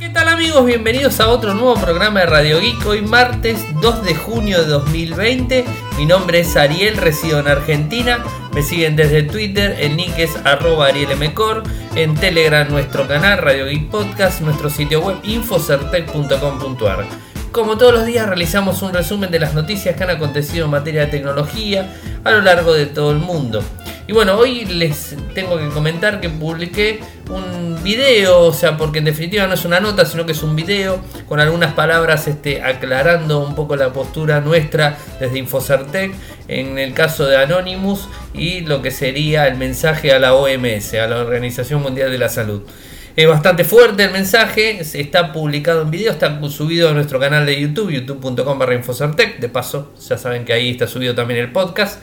¿Qué tal amigos? Bienvenidos a otro nuevo programa de Radio Geek. Hoy martes 2 de junio de 2020. Mi nombre es Ariel, resido en Argentina. Me siguen desde Twitter, en nick es arroba arielmcor, en Telegram nuestro canal Radio Geek Podcast, nuestro sitio web infocertec.com.ar. Como todos los días realizamos un resumen de las noticias que han acontecido en materia de tecnología a lo largo de todo el mundo. Y bueno, hoy les tengo que comentar que publiqué un video, o sea, porque en definitiva no es una nota, sino que es un video con algunas palabras este, aclarando un poco la postura nuestra desde Infocertec en el caso de Anonymous y lo que sería el mensaje a la OMS, a la Organización Mundial de la Salud. Es bastante fuerte el mensaje, está publicado en video, está subido a nuestro canal de YouTube, youtube.com barra Infocertec, de paso, ya saben que ahí está subido también el podcast.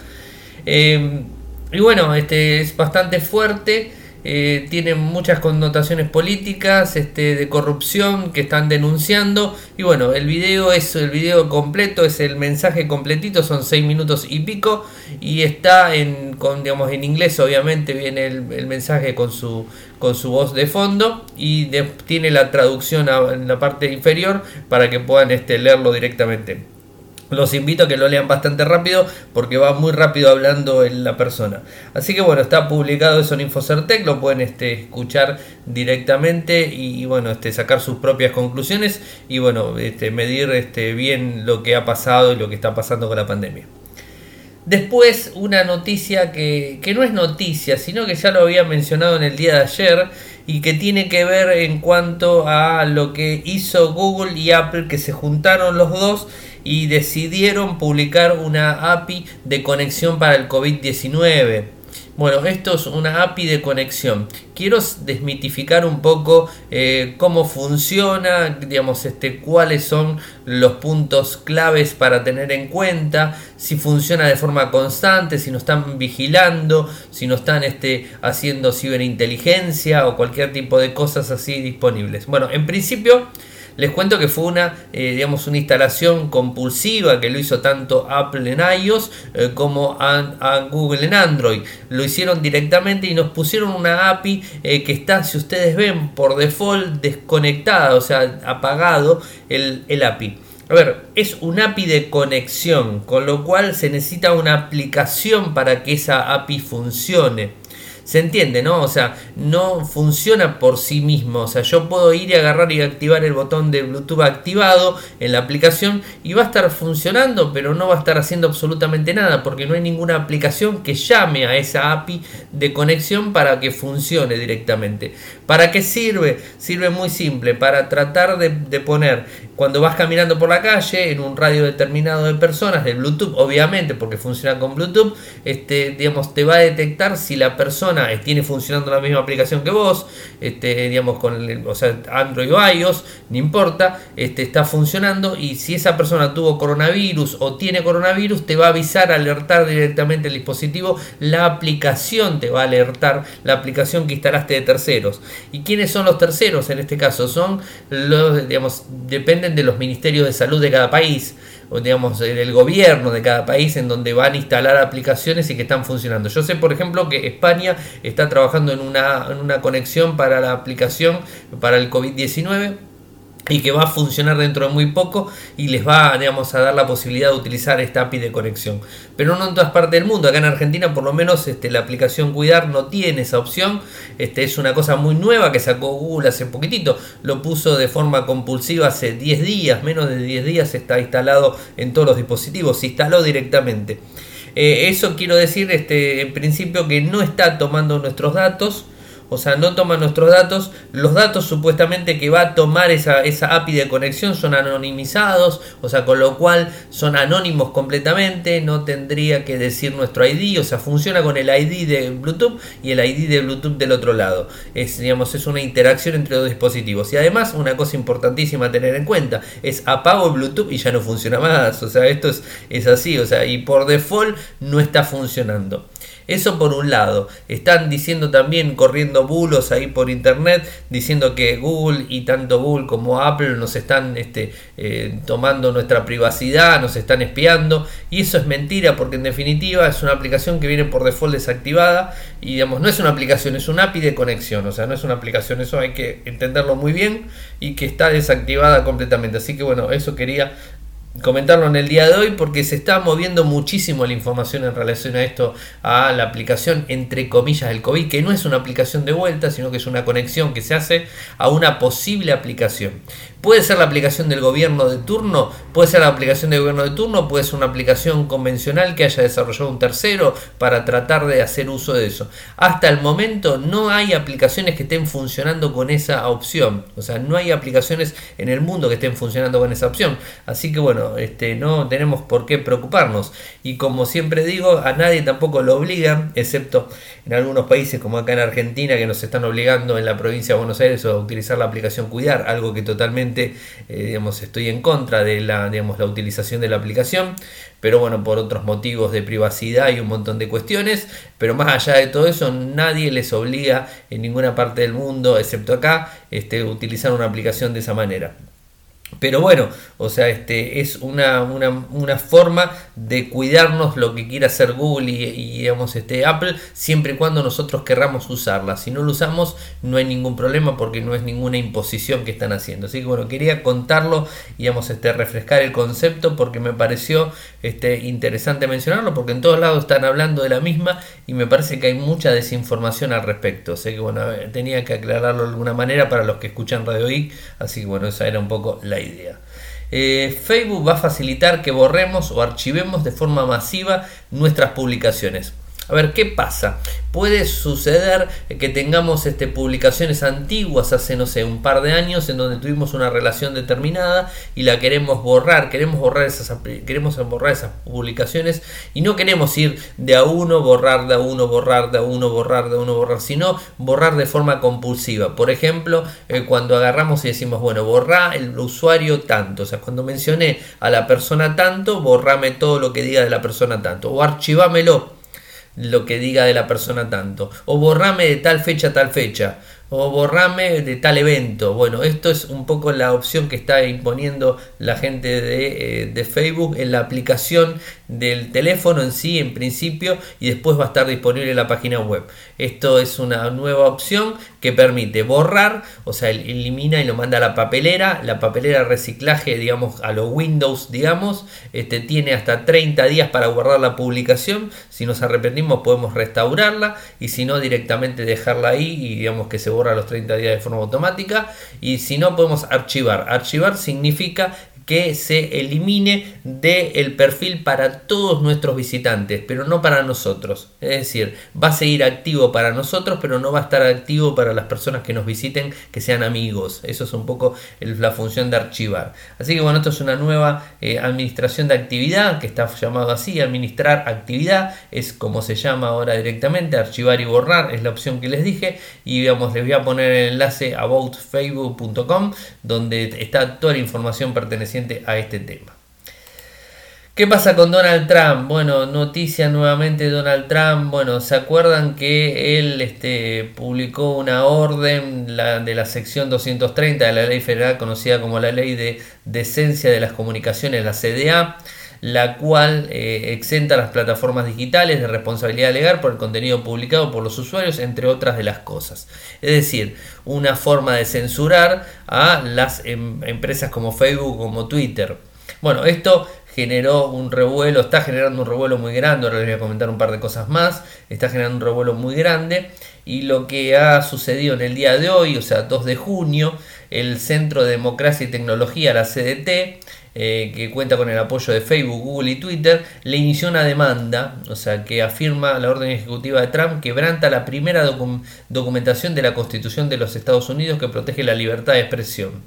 Eh, y bueno, este es bastante fuerte. Eh, tiene muchas connotaciones políticas, este, de corrupción que están denunciando. Y bueno, el video es el video completo, es el mensaje completito, son 6 minutos y pico. Y está en, con, digamos, en inglés, obviamente, viene el, mensaje con su, con su voz de fondo. Y tiene la traducción en la parte inferior para que puedan este, leerlo directamente. Los invito a que lo lean bastante rápido porque va muy rápido hablando en la persona. Así que bueno, está publicado eso en Infocertec, lo pueden este, escuchar directamente y, bueno, este, sacar sus propias conclusiones y bueno, este, medir este, bien lo que ha pasado y lo que está pasando con la pandemia. Después una noticia que, que no es noticia, sino que ya lo había mencionado en el día de ayer y que tiene que ver en cuanto a lo que hizo Google y Apple que se juntaron los dos y decidieron publicar una API de conexión para el COVID-19. Bueno, esto es una API de conexión. Quiero desmitificar un poco eh, cómo funciona, digamos, este, cuáles son los puntos claves para tener en cuenta, si funciona de forma constante, si no están vigilando, si no están este, haciendo ciberinteligencia o cualquier tipo de cosas así disponibles. Bueno, en principio les cuento que fue una, eh, digamos, una instalación compulsiva que lo hizo tanto Apple en iOS eh, como a, Google en Android. Lo hicieron directamente y nos pusieron una API eh, que está, si ustedes ven, por default desconectada, o sea, apagado el, el API. A ver, es un API de conexión, con lo cual se necesita una aplicación para que esa API funcione se entiende, ¿no? O sea, no funciona por sí mismo. O sea, yo puedo ir y agarrar y activar el botón de Bluetooth activado en la aplicación y va a estar funcionando, pero no va a estar haciendo absolutamente nada porque no hay ninguna aplicación que llame a esa API de conexión para que funcione directamente. ¿Para qué sirve? Sirve muy simple, para tratar de, de poner cuando vas caminando por la calle en un radio determinado de personas, de Bluetooth, obviamente, porque funciona con Bluetooth, este, digamos, te va a detectar si la persona tiene funcionando la misma aplicación que vos, este, digamos, con el, o sea, Android o iOS, no importa, este, está funcionando y si esa persona tuvo coronavirus o tiene coronavirus, te va a avisar, alertar directamente el dispositivo, la aplicación te va a alertar, la aplicación que instalaste de terceros. ¿Y quiénes son los terceros en este caso? Son los, digamos, depende de los ministerios de salud de cada país, digamos, del gobierno de cada país en donde van a instalar aplicaciones y que están funcionando. Yo sé, por ejemplo, que España está trabajando en una, en una conexión para la aplicación para el COVID-19 y que va a funcionar dentro de muy poco y les va digamos, a dar la posibilidad de utilizar esta API de conexión. Pero no en todas partes del mundo, acá en Argentina por lo menos este, la aplicación Cuidar no tiene esa opción, este, es una cosa muy nueva que sacó Google hace poquitito, lo puso de forma compulsiva hace 10 días, menos de 10 días está instalado en todos los dispositivos, se instaló directamente. Eh, eso quiero decir este, en principio que no está tomando nuestros datos, o sea, no toma nuestros datos. Los datos supuestamente que va a tomar esa, esa API de conexión son anonimizados, o sea, con lo cual son anónimos completamente, no tendría que decir nuestro ID, o sea, funciona con el ID de Bluetooth y el ID de Bluetooth del otro lado. Es, digamos, es una interacción entre dos dispositivos. Y además, una cosa importantísima a tener en cuenta, es apago Bluetooth y ya no funciona más. O sea, esto es, es así, o sea, y por default no está funcionando. Eso por un lado. Están diciendo también, corriendo bulos ahí por internet, diciendo que Google y tanto Google como Apple nos están este, eh, tomando nuestra privacidad, nos están espiando. Y eso es mentira porque en definitiva es una aplicación que viene por default desactivada y digamos, no es una aplicación, es un API de conexión. O sea, no es una aplicación, eso hay que entenderlo muy bien y que está desactivada completamente. Así que bueno, eso quería comentarlo en el día de hoy porque se está moviendo muchísimo la información en relación a esto, a la aplicación entre comillas del COVID, que no es una aplicación de vuelta, sino que es una conexión que se hace a una posible aplicación. Puede ser la aplicación del gobierno de turno, puede ser la aplicación del gobierno de turno, puede ser una aplicación convencional que haya desarrollado un tercero para tratar de hacer uso de eso. Hasta el momento no hay aplicaciones que estén funcionando con esa opción. O sea, no hay aplicaciones en el mundo que estén funcionando con esa opción. Así que bueno, este, no tenemos por qué preocuparnos. Y como siempre digo, a nadie tampoco lo obligan, excepto en algunos países como acá en Argentina que nos están obligando en la provincia de Buenos Aires a utilizar la aplicación Cuidar, algo que totalmente eh, digamos, estoy en contra de la, digamos, la utilización de la aplicación, pero bueno, por otros motivos de privacidad y un montón de cuestiones, pero más allá de todo eso, nadie les obliga en ninguna parte del mundo, excepto acá, este, utilizar una aplicación de esa manera. Pero bueno, o sea, este es una, una, forma de cuidarnos lo que quiera hacer Google y, digamos este Apple, siempre y cuando nosotros querramos usarla. Si no lo usamos, no hay ningún problema porque no es ninguna imposición que están haciendo. Así que bueno, quería contarlo digamos, este, refrescar el concepto porque me pareció este, interesante mencionarlo, porque en todos lados están hablando de la misma y me parece que hay mucha desinformación al respecto. Así que bueno, tenía que aclararlo de alguna manera para los que escuchan Radio I. Así que bueno, esa era un poco la idea. Eh, Facebook va a facilitar que borremos o archivemos de forma masiva nuestras publicaciones. A ver, ¿qué pasa? Puede suceder que tengamos este, publicaciones antiguas hace, no sé, un par de años en donde tuvimos una relación determinada y la queremos borrar, queremos borrar esas, queremos borrar esas publicaciones y no queremos ir de a uno, borrar de a uno, borrar de a uno, borrar de a uno, borrar, sino borrar de forma compulsiva. Por ejemplo, eh, cuando agarramos y decimos, bueno, borra el usuario tanto, o sea, cuando mencioné a la persona tanto, borrame todo lo que diga de la persona tanto, o archivámelo lo que diga de la persona tanto. O borrame de tal fecha a tal fecha o borrame de tal evento. Bueno, esto es un poco la opción que está imponiendo la gente de, eh, Facebook en la aplicación del teléfono en sí, en principio, y después va a estar disponible en la página web. Esto es una nueva opción que permite borrar, o sea, elimina y lo manda a la papelera. La papelera reciclaje, digamos, a los Windows, digamos, este, tiene hasta 30 días para guardar la publicación. Si nos arrepentimos podemos restaurarla y si no directamente dejarla ahí y digamos que se borra los 30 días de forma automática y si no podemos archivar. Archivar significa que se elimine del perfil para todos nuestros visitantes, pero no para nosotros. Es decir, va a seguir activo para nosotros, pero no va a estar activo para las personas que nos visiten, que sean amigos. Eso es un poco la función de archivar. Así que bueno, esto es una nueva eh, administración de actividad, que está llamado así, administrar actividad, es como se llama ahora directamente, archivar y borrar, es la opción que les dije. Y digamos, les voy a poner el enlace aboutfacebook.com, donde está toda la información perteneciente a este tema. ¿Qué pasa con Donald Trump? Bueno, noticia nuevamente Donald Trump. Bueno, ¿se acuerdan que él este, publicó una orden de la sección 230 de la ley federal conocida como la ley de decencia de las comunicaciones, la CDA? La cual eh, exenta a las plataformas digitales de responsabilidad legal por el contenido publicado por los usuarios, entre otras de las cosas. Es decir, una forma de censurar a las em, empresas como Facebook, como Twitter. Bueno, esto generó un revuelo, está generando un revuelo muy grande, ahora les voy a comentar un par de cosas más, está generando un revuelo muy grande y lo que ha sucedido en el día de hoy, o sea, 2 de junio, el Centro de Democracia y Tecnología, la CDT, eh, que cuenta con el apoyo de Facebook, Google y Twitter, le inició una demanda, o sea, que afirma la orden ejecutiva de Trump quebranta la primera documentación de la Constitución de los Estados Unidos que protege la libertad de expresión.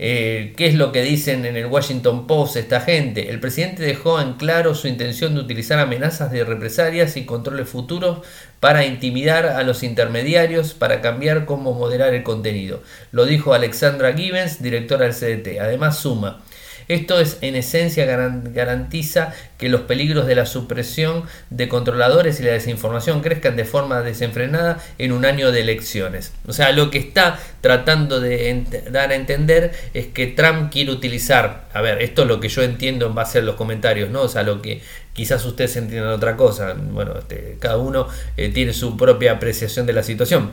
Eh, ¿Qué es lo que dicen en el Washington Post esta gente? El presidente dejó en claro su intención de utilizar amenazas de represalias y controles futuros para intimidar a los intermediarios, para cambiar cómo moderar el contenido. Lo dijo Alexandra Gibbons, directora del CDT. Además, suma. Esto es en esencia garantiza que los peligros de la supresión de controladores y la desinformación crezcan de forma desenfrenada en un año de elecciones. O sea, lo que está tratando de dar a entender es que Trump quiere utilizar, a ver, esto es lo que yo entiendo en base a los comentarios, ¿no? O sea, lo que quizás ustedes entiendan otra cosa, bueno, este, cada uno eh, tiene su propia apreciación de la situación.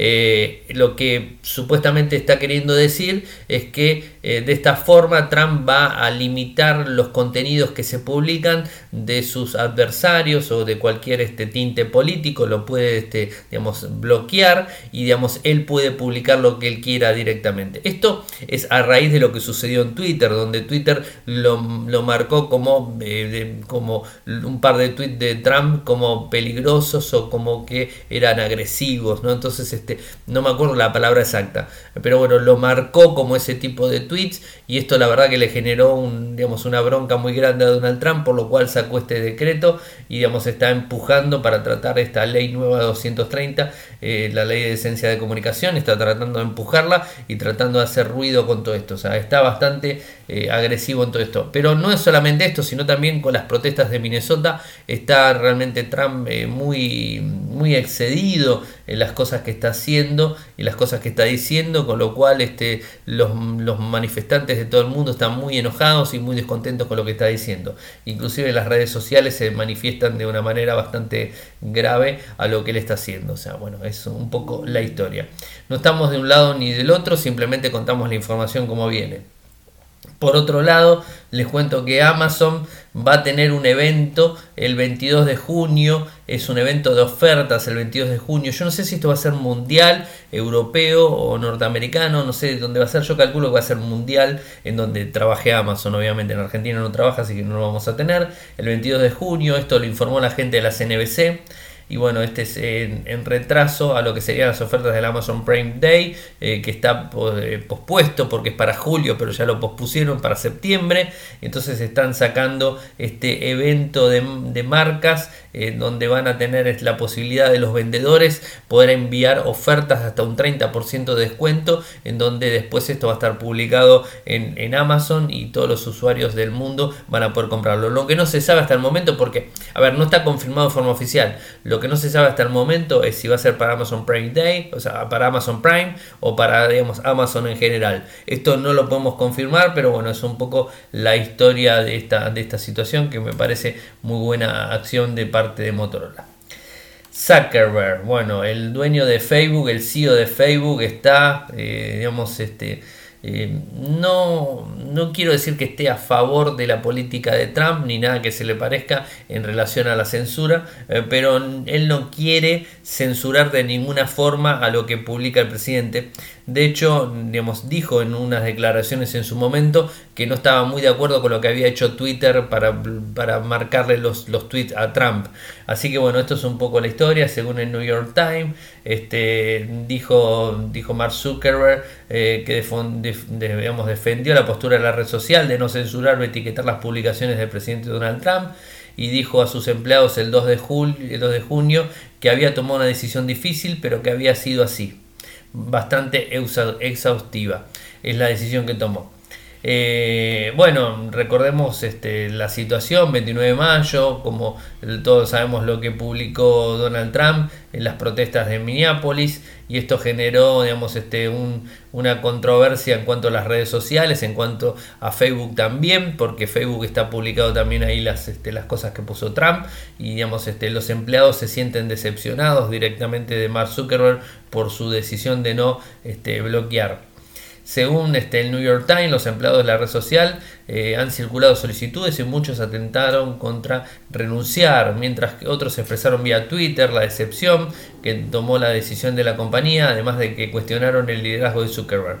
Eh, lo que supuestamente está queriendo decir es que eh, de esta forma Trump va a limitar los contenidos que se publican de sus adversarios o de cualquier este, tinte político, lo puede este, digamos, bloquear y digamos, él puede publicar lo que él quiera directamente. Esto es a raíz de lo que sucedió en Twitter, donde Twitter lo, marcó como, eh, como un par de tweets de Trump como peligrosos o como que eran agresivos, ¿no? Entonces, este, no me acuerdo la palabra exacta, pero bueno, lo marcó como ese tipo de tweets y esto la verdad que le generó un, digamos, una bronca muy grande a Donald Trump, por lo cual sacó este decreto y digamos, está empujando para tratar esta ley nueva 230, eh, la ley de esencia de comunicación, está tratando de empujarla y tratando de hacer ruido con todo esto, o sea, está bastante eh, agresivo en todo esto. Pero no es solamente esto, sino también con las protestas de Minnesota, está realmente Trump eh, muy, muy excedido en las cosas que está haciendo y las cosas que está diciendo, con lo cual este, los, los, manifestantes de todo el mundo están muy enojados y muy descontentos con lo que está diciendo. Inclusive las redes sociales se manifiestan de una manera bastante grave a lo que él está haciendo. O sea, bueno, es un poco la historia. No estamos de un lado ni del otro, simplemente contamos la información como viene. Por otro lado, les cuento que Amazon va a tener un evento el 22 de junio, es un evento de ofertas el 22 de junio. Yo no sé si esto va a ser mundial, europeo o norteamericano, no sé dónde va a ser. Yo calculo que va a ser mundial, en donde trabaje Amazon. Obviamente en Argentina no trabaja, así que no lo vamos a tener. El 22 de junio, esto lo informó la gente de la CNBC y bueno, este es en, retraso a lo que serían las ofertas del Amazon Prime Day, eh, que está eh, pospuesto porque es para julio, pero ya lo pospusieron para septiembre. Entonces están sacando este evento de, marcas eh, donde van a tener la posibilidad de los vendedores poder enviar ofertas hasta un 30% de descuento, en donde después esto va a estar publicado en, en Amazon y todos los usuarios del mundo van a poder comprarlo. Lo que no se sabe hasta el momento, porque, a ver, no está confirmado de forma oficial. Lo que no se sabe hasta el momento es si va a ser para Amazon Prime Day, o sea, para Amazon Prime o para, digamos, Amazon en general. Esto no lo podemos confirmar, pero bueno, es un poco la historia de esta, de esta situación que me parece muy buena acción de parte de Motorola. Zuckerberg, bueno, el dueño de Facebook, el CEO de Facebook está, eh, digamos, este eh, no, no quiero decir que esté a favor de la política de Trump ni nada que se le parezca en relación a la censura, eh, pero él no quiere censurar de ninguna forma a lo que publica el presidente. De hecho, digamos, dijo en unas declaraciones en su momento que no estaba muy de acuerdo con lo que había hecho Twitter para, para marcarle los, los tweets a Trump. Así que bueno, esto es un poco la historia. Según el New York Times, este, dijo, dijo Mark Zuckerberg eh, que defendió la postura de la red social de no censurar o etiquetar las publicaciones del presidente Donald Trump y dijo a sus empleados el 2 de, julio, el 2 de junio que había tomado una decisión difícil, pero que había sido así bastante exhaustiva. Es la decisión que tomó. Eh, bueno, recordemos este, la situación, 29 de mayo, como todos sabemos lo que publicó Donald Trump en las protestas de Minneapolis y esto generó, digamos, este, una controversia en cuanto a las redes sociales, en cuanto a Facebook también, porque Facebook está publicado también ahí las, este, cosas que puso Trump y, digamos, los empleados se sienten decepcionados directamente de Mark Zuckerberg por su decisión de no bloquear. Según este, el New York Times, los empleados de la red social eh, han circulado solicitudes y muchos atentaron contra renunciar, mientras que otros expresaron vía Twitter la decepción que tomó la decisión de la compañía, además de que cuestionaron el liderazgo de Zuckerberg.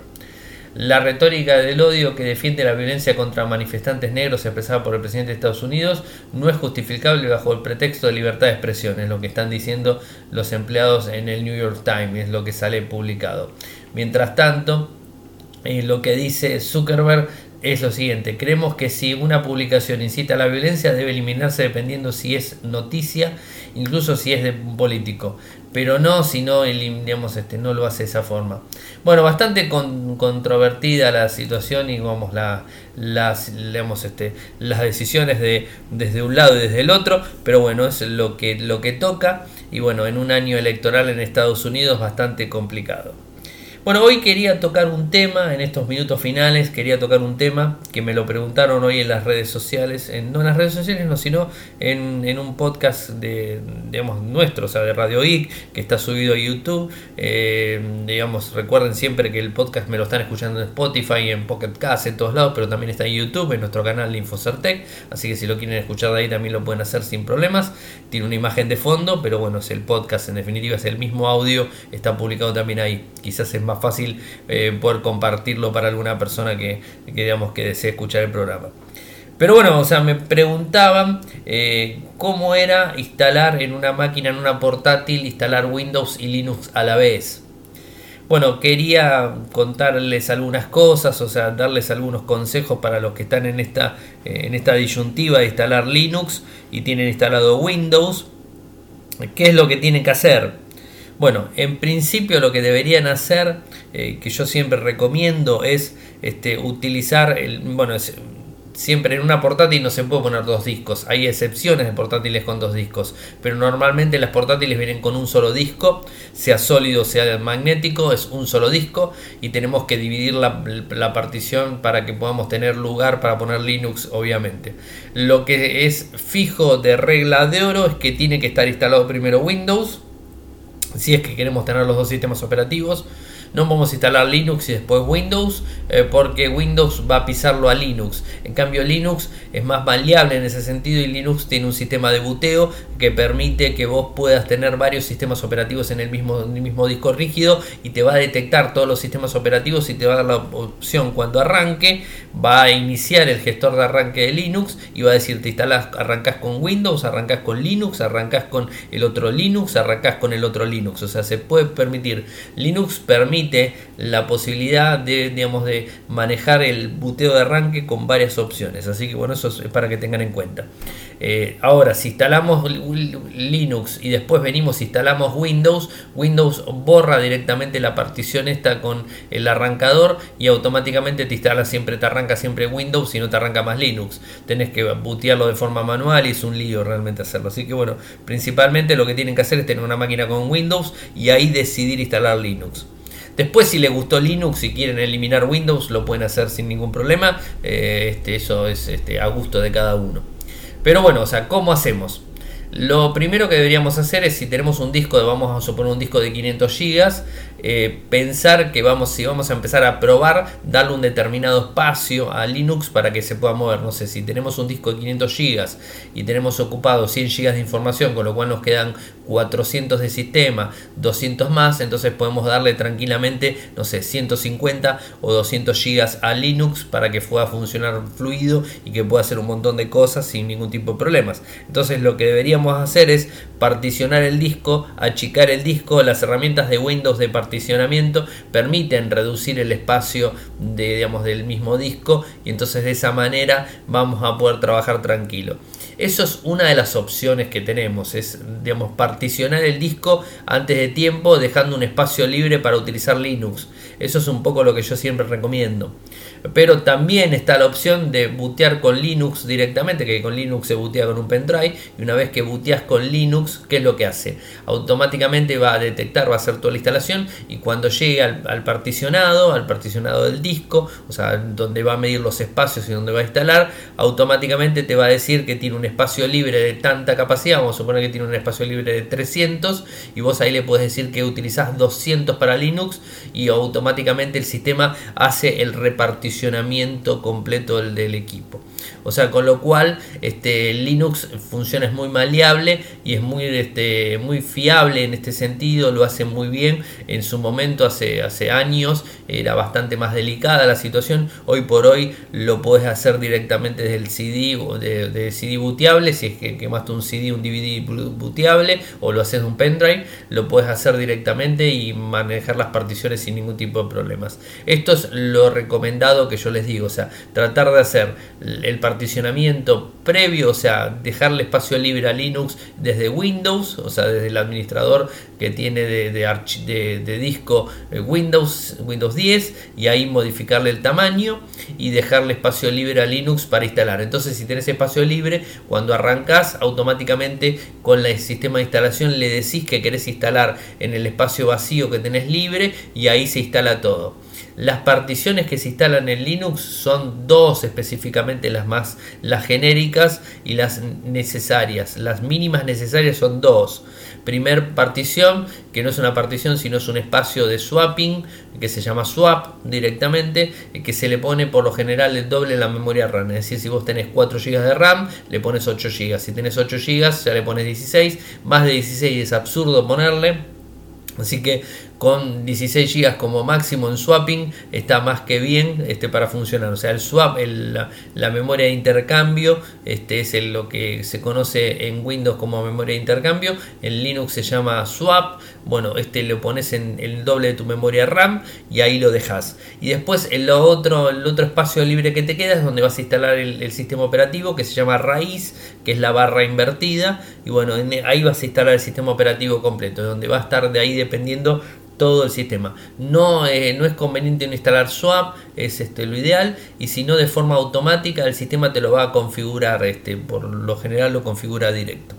La retórica del odio que defiende la violencia contra manifestantes negros expresada por el presidente de Estados Unidos no es justificable bajo el pretexto de libertad de expresión, es lo que están diciendo los empleados en el New York Times, es lo que sale publicado. Mientras tanto, lo que dice Zuckerberg es lo siguiente, creemos que si una publicación incita a la violencia debe eliminarse dependiendo si es noticia, incluso si es de un político, pero no si no, digamos, este, no lo hace de esa forma. Bueno, bastante controvertida la situación y vamos, la, las, este, las decisiones de, desde un lado y desde el otro, pero bueno, es lo que, lo que toca y bueno, en un año electoral en Estados Unidos bastante complicado. Bueno, hoy quería tocar un tema, en estos minutos finales, quería tocar un tema que me lo preguntaron hoy en las redes sociales, en, no en las redes sociales, no, sino en, un podcast de, digamos, nuestro, o sea, de Radio Geek, que está subido a YouTube. Eh, digamos, recuerden siempre que el podcast me lo están escuchando en Spotify, en Pocket Cast, en todos lados, pero también está en YouTube, en nuestro canal de Infocertec, así que si lo quieren escuchar de ahí también lo pueden hacer sin problemas. Tiene una imagen de fondo, pero bueno, es el podcast, en definitiva es el mismo audio, está publicado también ahí. Quizás es más fácil eh, poder compartirlo para alguna persona que, digamos, que desee escuchar el programa. Pero bueno, o sea, me preguntaban eh, cómo era instalar en una máquina, en una portátil, instalar Windows y Linux a la vez. Bueno, quería contarles algunas cosas, o sea, darles algunos consejos para los que están en esta, eh, en esta disyuntiva de instalar Linux y tienen instalado Windows. ¿Qué es lo que tienen que hacer? Bueno, en principio lo que deberían hacer, eh, que yo siempre recomiendo, es este, utilizar, bueno, siempre en una portátil no se puede poner dos discos. Hay excepciones de portátiles con dos discos, pero normalmente las portátiles vienen con un solo disco, sea sólido, sea magnético, es un solo disco y tenemos que dividir la, la, partición para que podamos tener lugar para poner Linux, obviamente. Lo que es fijo de regla de oro es que tiene que estar instalado primero Windows si es que queremos tener los dos sistemas operativos no vamos a instalar Linux y después Windows eh, porque Windows va a pisarlo a Linux. En cambio Linux es más maleable en ese sentido y Linux tiene un sistema de buteo que permite que vos puedas tener varios sistemas operativos en el mismo, mismo disco rígido y te va a detectar todos los sistemas operativos y te va a dar la opción cuando arranque, va a iniciar el gestor de arranque de Linux y va a decir te instalas, arrancas con Windows, arrancas con Linux, arrancas con el otro Linux, arrancas con el otro Linux. O sea, se puede permitir. Linux permite la posibilidad de, digamos, de manejar el buteo de arranque con varias opciones. Así que bueno, eso es para que tengan en cuenta. Eh, ahora, si instalamos Linux y después venimos instalamos Windows, Windows borra directamente la partición esta con el arrancador y automáticamente te instala siempre, te arranca siempre Windows y no te arranca más Linux. Tenés que bootearlo de forma manual y es un lío realmente hacerlo. Así que bueno, principalmente lo que tienen que hacer es tener una máquina con Windows y ahí decidir instalar Linux. Después, si les gustó Linux y quieren eliminar Windows, lo pueden hacer sin ningún problema. Eh, este, eso es este, a gusto de cada uno. Pero bueno, o sea, ¿cómo hacemos? Lo primero que deberíamos hacer es si tenemos un disco, vamos a suponer un disco de 500 GB, eh, pensar que vamos, si vamos a empezar a probar, darle un determinado espacio a Linux para que se pueda mover. No sé, si tenemos un disco de 500 GB y tenemos ocupado 100 GB de información, con lo cual nos quedan 400 de sistema, 200 más, entonces podemos darle tranquilamente, no sé, 150 o 200 GB a Linux para que pueda funcionar fluido y que pueda hacer un montón de cosas sin ningún tipo de problemas. Entonces lo que deberíamos hacer es particionar el disco, achicar el disco, las herramientas de Windows de particionamiento permiten reducir el espacio de, digamos, del mismo disco y entonces de esa manera vamos a poder trabajar tranquilo. Eso es una de las opciones que tenemos, es digamos, particionar el disco antes de tiempo dejando un espacio libre para utilizar Linux. Eso es un poco lo que yo siempre recomiendo. Pero también está la opción de bootear con Linux directamente, que con Linux se bootea con un pendrive. Y una vez que booteas con Linux, ¿qué es lo que hace? Automáticamente va a detectar, va a hacer toda la instalación y cuando llegue al, particionado, al particionado del disco, o sea, donde va a medir los espacios y donde va a instalar, automáticamente te va a decir que tiene un espacio libre de tanta capacidad, vamos a suponer que tiene un espacio libre de 300 y vos ahí le puedes decir que utilizás 200 para Linux y automáticamente el sistema hace el completo del, del equipo. O sea, con lo cual este, Linux funciona es muy maleable y es muy, este, muy fiable en este sentido, lo hace muy bien. En su momento, hace, hace años, era bastante más delicada la situación. Hoy por hoy lo puedes hacer directamente desde el CD o de CD booteable, si es que quemaste un CD, un DVD booteable o lo haces de un pendrive, lo puedes hacer directamente y manejar las particiones sin ningún tipo de problemas. Esto es lo recomendado que yo les digo, o sea, tratar de hacer el particionamiento previo, o sea, dejarle espacio libre a Linux desde Windows, o sea, desde el administrador que tiene de, de, disco eh, Windows, Windows 10 y ahí modificarle el tamaño y dejarle espacio libre a Linux para instalar. Entonces, si tenés espacio libre, cuando arrancas automáticamente con el sistema de instalación le decís que querés instalar en el espacio vacío que tenés libre y ahí se instala todo. Las particiones que se instalan en Linux son dos específicamente las más las genéricas y las necesarias. Las mínimas necesarias son dos. Primer partición, que no es una partición, sino es un espacio de swapping, que se llama swap directamente, que se le pone por lo general el doble en la memoria RAM. Es decir, si vos tenés 4 GB de RAM, le pones 8 GB. Si tenés 8 GB, ya le pones 16. Más de 16 es absurdo ponerle. Así que con 16 GB como máximo en swapping está más que bien este, para funcionar. O sea, el swap, la, memoria de intercambio, este es lo que se conoce en Windows como memoria de intercambio. En Linux se llama swap. Bueno, este lo pones en el doble de tu memoria RAM y ahí lo dejas. Y después el otro, el otro espacio libre que te queda es donde vas a instalar el, sistema operativo que se llama raíz, que es la barra invertida. Y bueno, ahí vas a instalar el sistema operativo completo, donde va a estar de ahí dependiendo todo el sistema. No, eh, no es conveniente no instalar swap, es este, lo ideal, y si no de forma automática el sistema te lo va a configurar, este, por lo general lo configura directo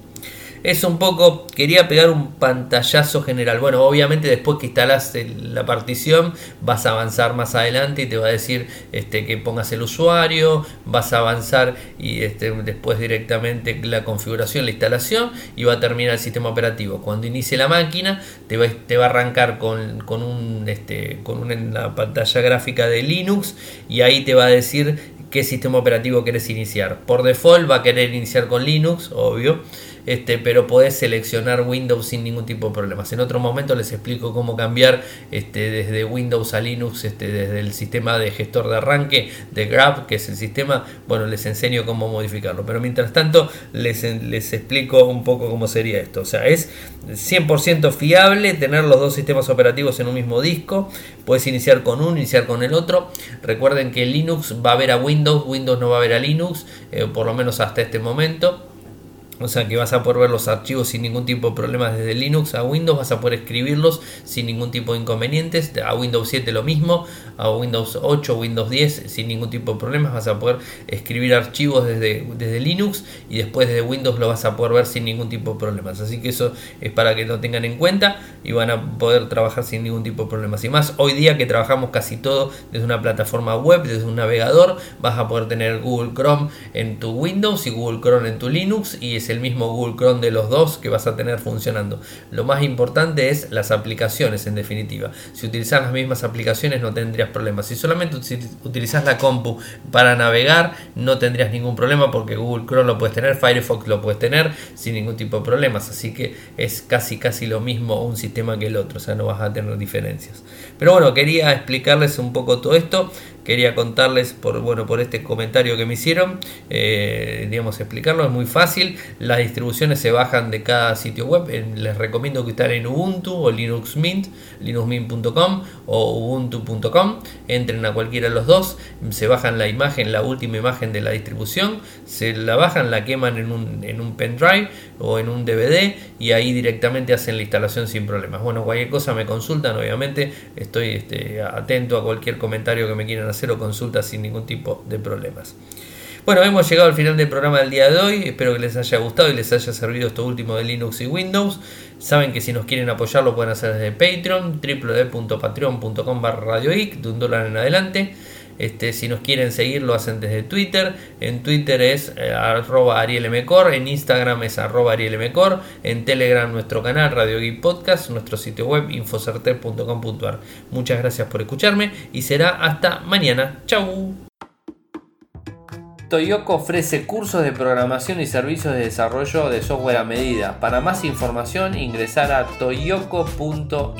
es un poco, quería pegar un pantallazo general. Bueno, obviamente después que instalas la partición vas a avanzar más adelante y te va a decir este, que pongas el usuario, vas a avanzar y este, después directamente la configuración, la instalación y va a terminar el sistema operativo. Cuando inicie la máquina te va, a arrancar con, un, este, con una pantalla gráfica de Linux y ahí te va a decir qué sistema operativo quieres iniciar. Por default va a querer iniciar con Linux, obvio este, pero podés seleccionar Windows sin ningún tipo de problemas. En otro momento les explico cómo cambiar este, desde Windows a Linux, este, desde el sistema de gestor de arranque de Grab, que es el sistema, bueno, les enseño cómo modificarlo. Pero mientras tanto, les, les explico un poco cómo sería esto. O sea, es 100% fiable tener los dos sistemas operativos en un mismo disco. Puedes iniciar con uno, iniciar con el otro. Recuerden que Linux va a ver a Windows, Windows no va a ver a Linux, eh, por lo menos hasta este momento. O sea que vas a poder ver los archivos sin ningún tipo de problemas desde Linux a Windows, vas a poder escribirlos sin ningún tipo de inconvenientes. A Windows 7 lo mismo, a Windows 8, Windows 10 sin ningún tipo de problemas. Vas a poder escribir archivos desde, desde Linux y después desde Windows lo vas a poder ver sin ningún tipo de problemas. Así que eso es para que lo tengan en cuenta y van a poder trabajar sin ningún tipo de problemas. Y más hoy día que trabajamos casi todo desde una plataforma web, desde un navegador, vas a poder tener Google Chrome en tu Windows y Google Chrome en tu Linux y es el mismo Google Chrome de los dos que vas a tener funcionando. Lo más importante es las aplicaciones en definitiva. Si utilizas las mismas aplicaciones no tendrías problemas. Si solamente utilizas la compu para navegar no tendrías ningún problema porque Google Chrome lo puedes tener, Firefox lo puedes tener sin ningún tipo de problemas. Así que es casi casi lo mismo un sistema que el otro, o sea, no vas a tener diferencias. Pero bueno, quería explicarles un poco todo esto quería contarles por, bueno, por este comentario que me hicieron, eh, digamos, explicarlo, es muy fácil, las distribuciones se bajan de cada sitio web, les recomiendo que estén en Ubuntu o Linux Mint, linuxmint.com o ubuntu.com, entren a cualquiera de los dos, se bajan la imagen, la última imagen de la distribución, se la bajan, la queman en un, en un pendrive o en un DVD y ahí directamente hacen la instalación sin problemas. Bueno, cualquier cosa me consultan, obviamente. Estoy este, atento a cualquier comentario que me quieran hacer o consulta sin ningún tipo de problemas. Bueno, hemos llegado al final del programa del día de hoy. Espero que les haya gustado y les haya servido esto último de Linux y Windows. Saben que si nos quieren apoyar lo pueden hacer desde Patreon, www.patreon.com barra de un dólar en adelante. Este, si nos quieren seguir lo hacen desde Twitter. En Twitter es eh, arroba arielmcor, en Instagram es arroba arielmcor, en Telegram nuestro canal Radio Geek Podcast, nuestro sitio web infocerter.com.ar. Muchas gracias por escucharme y será hasta mañana. Chau. Toyoko ofrece cursos de programación y servicios de desarrollo de software a medida. Para más información ingresar a toyoko.io.